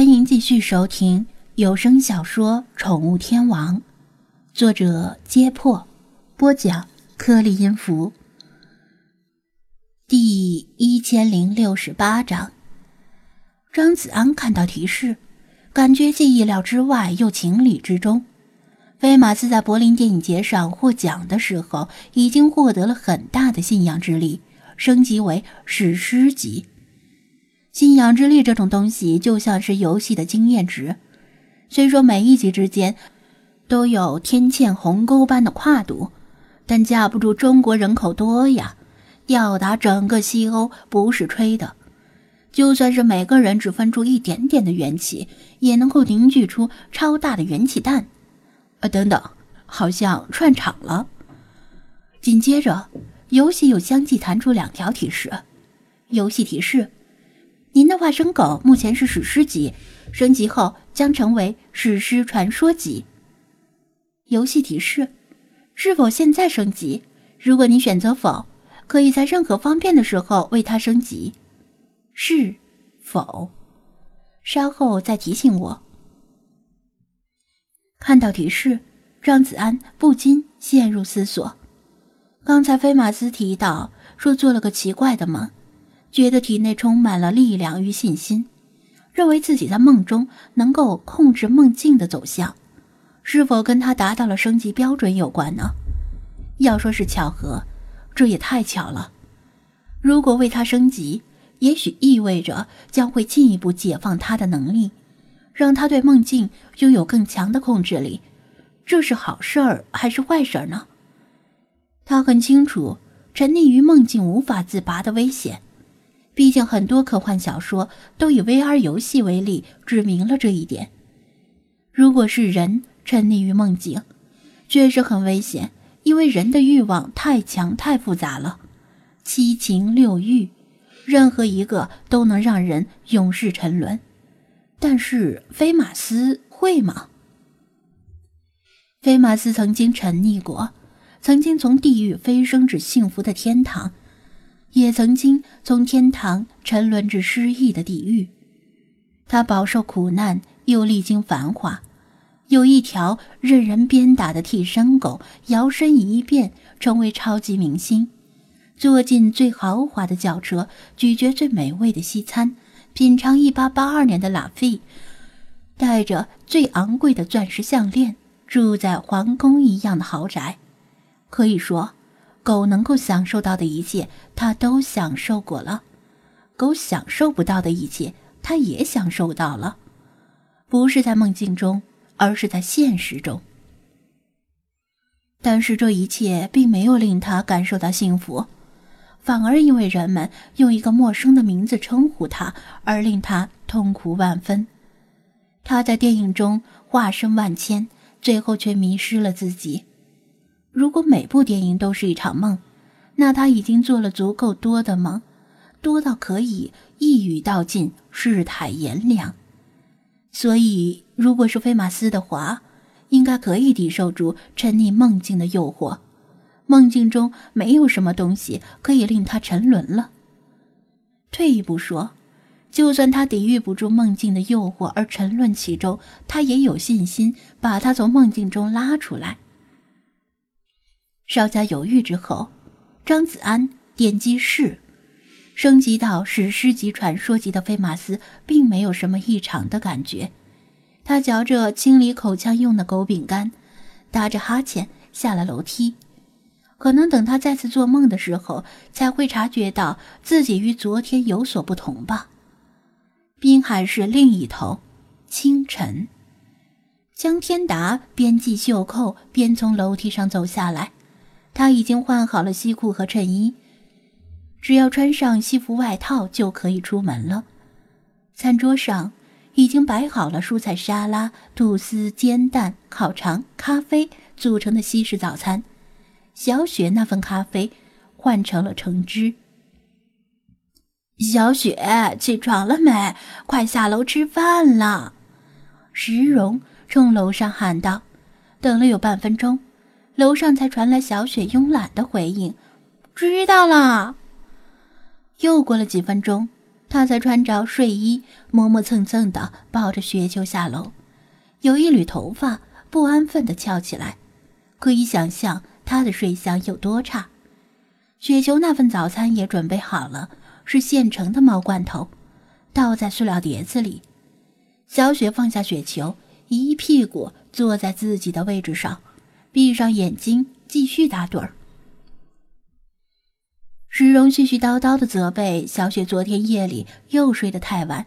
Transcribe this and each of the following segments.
欢迎继续收听有声小说《宠物天王》，作者：揭破，播讲：颗粒音符。第一千零六十八章。张子安看到提示，感觉既意料之外又情理之中。菲马斯在柏林电影节上获奖的时候，已经获得了很大的信仰之力，升级为史诗级。信仰之力这种东西就像是游戏的经验值，虽说每一集之间都有天堑鸿沟般的跨度，但架不住中国人口多呀，吊打整个西欧不是吹的。就算是每个人只分出一点点的元气，也能够凝聚出超大的元气弹。啊，等等，好像串场了。紧接着，游戏又相继弹出两条提示，游戏提示。您的化身狗目前是史诗级，升级后将成为史诗传说级。游戏提示：是否现在升级？如果你选择否，可以在任何方便的时候为它升级。是否？稍后再提醒我。看到提示，张子安不禁陷入思索。刚才菲马斯提到说做了个奇怪的梦。觉得体内充满了力量与信心，认为自己在梦中能够控制梦境的走向，是否跟他达到了升级标准有关呢？要说是巧合，这也太巧了。如果为他升级，也许意味着将会进一步解放他的能力，让他对梦境拥有更强的控制力。这是好事儿还是坏事儿呢？他很清楚沉溺于梦境无法自拔的危险。毕竟，很多科幻小说都以 VR 游戏为例，指明了这一点。如果是人沉溺于梦境，确实很危险，因为人的欲望太强、太复杂了，七情六欲，任何一个都能让人永世沉沦。但是，菲马斯会吗？菲马斯曾经沉溺过，曾经从地狱飞升至幸福的天堂。也曾经从天堂沉沦至失意的地狱，他饱受苦难，又历经繁华。有一条任人鞭打的替身狗，摇身一变成为超级明星，坐进最豪华的轿车，咀嚼最美味的西餐，品尝一八八二年的拉菲，戴着最昂贵的钻石项链，住在皇宫一样的豪宅。可以说。狗能够享受到的一切，它都享受过了；狗享受不到的一切，它也享受到了。不是在梦境中，而是在现实中。但是这一切并没有令他感受到幸福，反而因为人们用一个陌生的名字称呼他，而令他痛苦万分。他在电影中化身万千，最后却迷失了自己。如果每部电影都是一场梦，那他已经做了足够多的梦，多到可以一语道尽，世态炎凉。所以，如果是菲马斯的话，应该可以抵受住沉溺梦境的诱惑。梦境中没有什么东西可以令他沉沦了。退一步说，就算他抵御不住梦境的诱惑而沉沦其中，他也有信心把他从梦境中拉出来。稍加犹豫之后，张子安点击是，升级到史诗级、传说级的菲马斯，并没有什么异常的感觉。他嚼着清理口腔用的狗饼干，打着哈欠下了楼梯。可能等他再次做梦的时候，才会察觉到自己与昨天有所不同吧。滨海市另一头，清晨，江天达边系袖扣边从楼梯上走下来。他已经换好了西裤和衬衣，只要穿上西服外套就可以出门了。餐桌上已经摆好了蔬菜沙拉、吐司、煎蛋、烤肠、咖啡组成的西式早餐。小雪那份咖啡换成了橙汁。小雪，起床了没？快下楼吃饭了！石荣冲楼上喊道。等了有半分钟。楼上才传来小雪慵懒的回应：“知道了。”又过了几分钟，他才穿着睡衣，磨磨蹭蹭的抱着雪球下楼，有一缕头发不安分的翘起来，可以想象他的睡相有多差。雪球那份早餐也准备好了，是现成的猫罐头，倒在塑料碟子里。小雪放下雪球，一屁股坐在自己的位置上，闭上眼睛继续打盹儿。石荣絮絮叨叨的责备小雪昨天夜里又睡得太晚，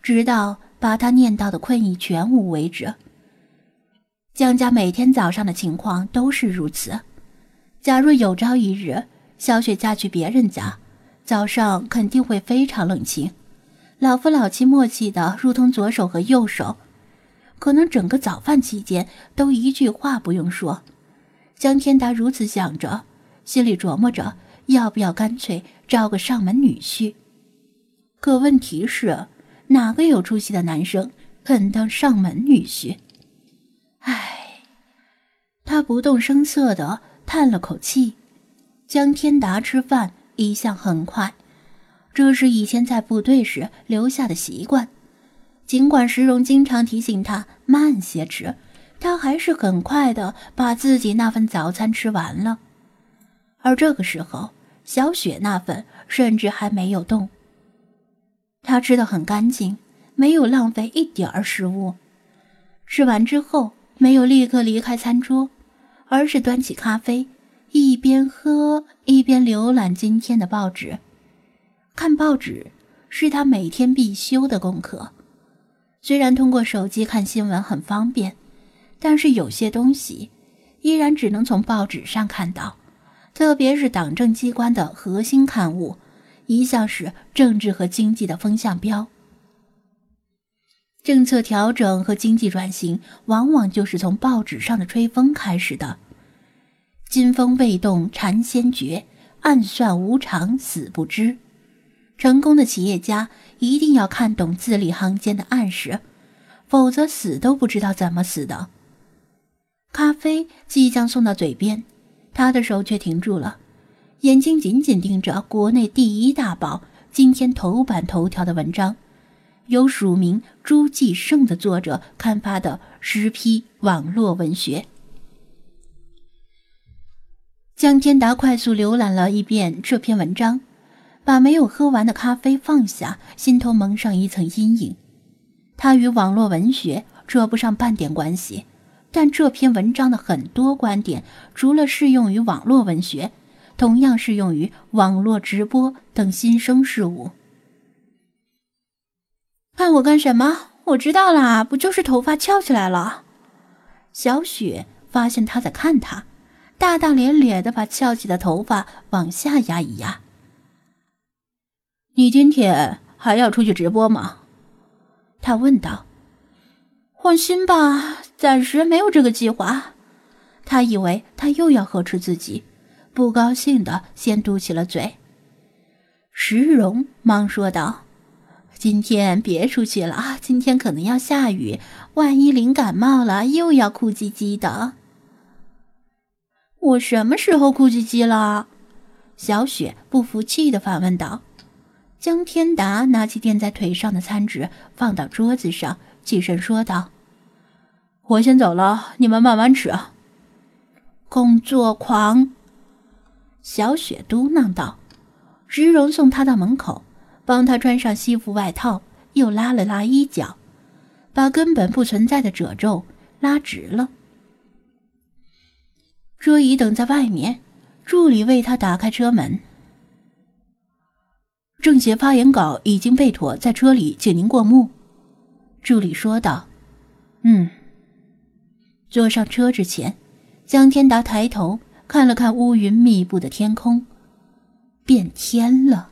直到把他念叨的困意全无为止。江家每天早上的情况都是如此，假若有朝一日，小雪嫁去别人家，早上肯定会非常冷清，老夫老妻默契的如同左手和右手，可能整个早饭期间都一句话不用说。江天达如此想着，心里琢磨着要不要干脆找个上门女婿。可问题是，哪个有出息的男生肯当上门女婿？唉，他不动声色的叹了口气。江天达吃饭一向很快，这是以前在部队时留下的习惯。尽管石荣经常提醒他慢些吃，他还是很快的把自己那份早餐吃完了。而这个时候，小雪那份甚至还没有动。他吃的很干净，没有浪费一点儿食物。吃完之后，没有立刻离开餐桌，而是端起咖啡。一边喝一边浏览今天的报纸，看报纸是他每天必修的功课。虽然通过手机看新闻很方便，但是有些东西依然只能从报纸上看到，特别是党政机关的核心刊物，一向是政治和经济的风向标。政策调整和经济转型，往往就是从报纸上的吹风开始的。金风未动禅先觉，暗算无常死不知。成功的企业家一定要看懂字里行间的暗示，否则死都不知道怎么死的。咖啡即将送到嘴边，他的手却停住了，眼睛紧紧盯着国内第一大报今天头版头条的文章，由署名朱继胜的作者刊发的十批网络文学。江天达快速浏览了一遍这篇文章，把没有喝完的咖啡放下，心头蒙上一层阴影。他与网络文学扯不上半点关系，但这篇文章的很多观点，除了适用于网络文学，同样适用于网络直播等新生事物。看我干什么？我知道啦，不就是头发翘起来了？小雪发现他在看他。大大咧咧的把翘起的头发往下压一压。你今天还要出去直播吗？他问道。放心吧，暂时没有这个计划。他以为他又要呵斥自己，不高兴的先嘟起了嘴。石荣忙说道：“今天别出去了啊，今天可能要下雨，万一淋感冒了，又要哭唧唧的。”我什么时候哭唧唧了？小雪不服气的反问道。江天达拿起垫在腿上的餐纸，放到桌子上，起身说道：“我先走了，你们慢慢吃。”工作狂，小雪嘟囔道。石荣送他到门口，帮他穿上西服外套，又拉了拉衣角，把根本不存在的褶皱拉直了。桌椅等在外面，助理为他打开车门。政协发言稿已经备妥，在车里，请您过目。助理说道：“嗯。”坐上车之前，江天达抬头看了看乌云密布的天空，变天了。